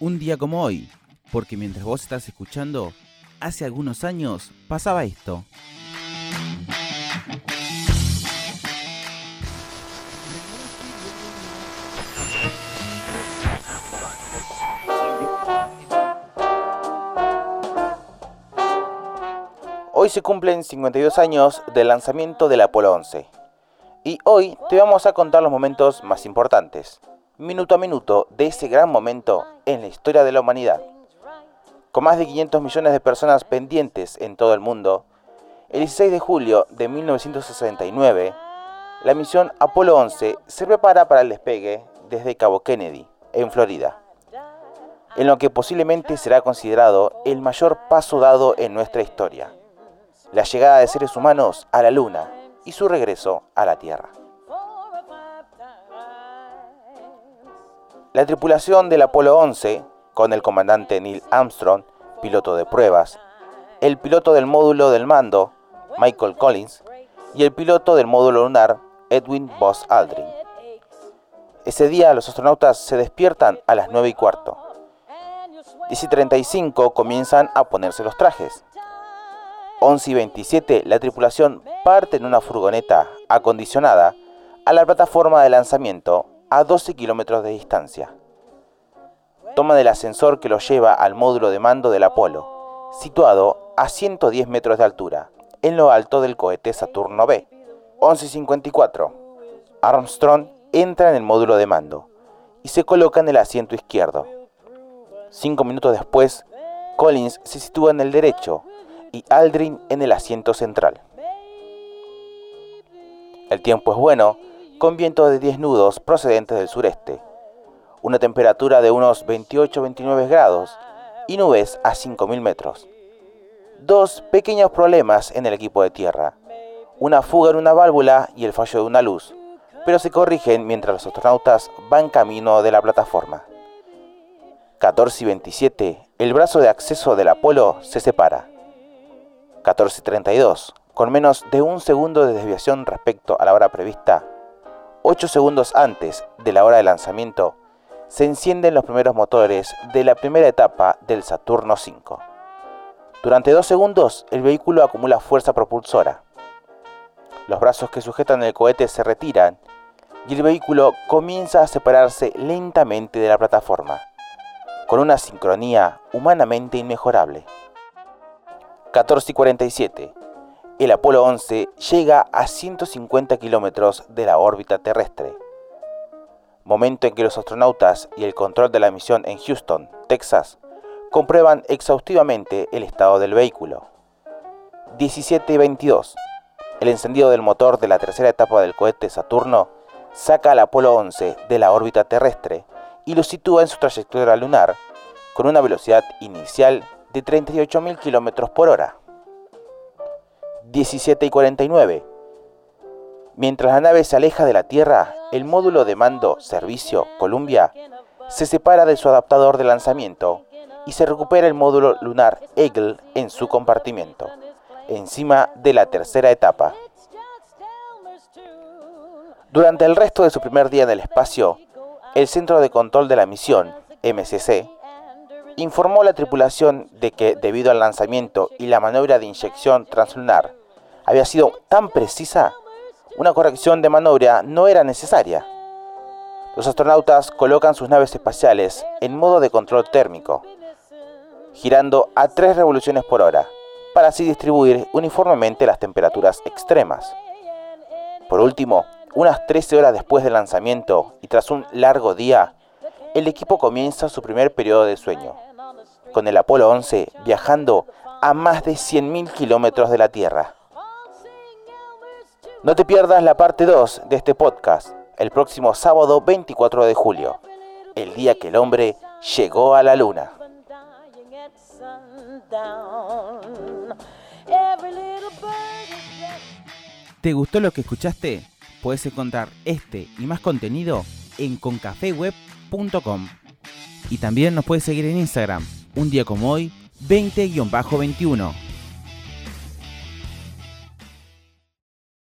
un día como hoy, porque mientras vos estás escuchando, hace algunos años pasaba esto. Hoy se cumplen 52 años del lanzamiento del Apolo 11. Y hoy te vamos a contar los momentos más importantes, minuto a minuto, de ese gran momento en la historia de la humanidad. Con más de 500 millones de personas pendientes en todo el mundo, el 16 de julio de 1969, la misión Apolo 11 se prepara para el despegue desde Cabo Kennedy, en Florida, en lo que posiblemente será considerado el mayor paso dado en nuestra historia, la llegada de seres humanos a la Luna y su regreso a la Tierra. La tripulación del Apolo 11, con el comandante Neil Armstrong, piloto de pruebas, el piloto del módulo del mando, Michael Collins, y el piloto del módulo lunar, Edwin Buzz Aldrin. Ese día los astronautas se despiertan a las 9 y cuarto. 10 y 35 comienzan a ponerse los trajes. 11 y 27 la tripulación parte en una furgoneta acondicionada a la plataforma de lanzamiento a 12 kilómetros de distancia. Toman el ascensor que los lleva al módulo de mando del Apolo, situado a 110 metros de altura, en lo alto del cohete Saturno B. 11.54. Armstrong entra en el módulo de mando y se coloca en el asiento izquierdo. Cinco minutos después, Collins se sitúa en el derecho y Aldrin en el asiento central. El tiempo es bueno, con viento de 10 nudos procedentes del sureste, una temperatura de unos 28-29 grados y nubes a 5.000 metros. Dos pequeños problemas en el equipo de tierra, una fuga en una válvula y el fallo de una luz, pero se corrigen mientras los astronautas van camino de la plataforma. 14 y 27, el brazo de acceso del Apolo se separa. 14.32, con menos de un segundo de desviación respecto a la hora prevista, 8 segundos antes de la hora de lanzamiento, se encienden los primeros motores de la primera etapa del Saturno 5. Durante dos segundos, el vehículo acumula fuerza propulsora. Los brazos que sujetan el cohete se retiran y el vehículo comienza a separarse lentamente de la plataforma, con una sincronía humanamente inmejorable. 14 y 47. El Apolo 11 llega a 150 kilómetros de la órbita terrestre. Momento en que los astronautas y el control de la misión en Houston, Texas, comprueban exhaustivamente el estado del vehículo. 17 y 22. El encendido del motor de la tercera etapa del cohete Saturno saca al Apolo 11 de la órbita terrestre y lo sitúa en su trayectoria lunar con una velocidad inicial de 38.000 km por hora. 17 y 49. Mientras la nave se aleja de la Tierra, el módulo de mando Servicio Columbia se separa de su adaptador de lanzamiento y se recupera el módulo lunar Eagle en su compartimiento, encima de la tercera etapa. Durante el resto de su primer día en el espacio, el Centro de Control de la Misión, MCC, informó a la tripulación de que debido al lanzamiento y la maniobra de inyección translunar había sido tan precisa, una corrección de maniobra no era necesaria. Los astronautas colocan sus naves espaciales en modo de control térmico, girando a 3 revoluciones por hora, para así distribuir uniformemente las temperaturas extremas. Por último, unas 13 horas después del lanzamiento y tras un largo día, el equipo comienza su primer periodo de sueño con el Apolo 11 viajando a más de 100.000 kilómetros de la Tierra. No te pierdas la parte 2 de este podcast el próximo sábado 24 de julio, el día que el hombre llegó a la Luna. ¿Te gustó lo que escuchaste? Puedes encontrar este y más contenido en concafeweb.com. Y también nos puedes seguir en Instagram un día como hoy, 20-21.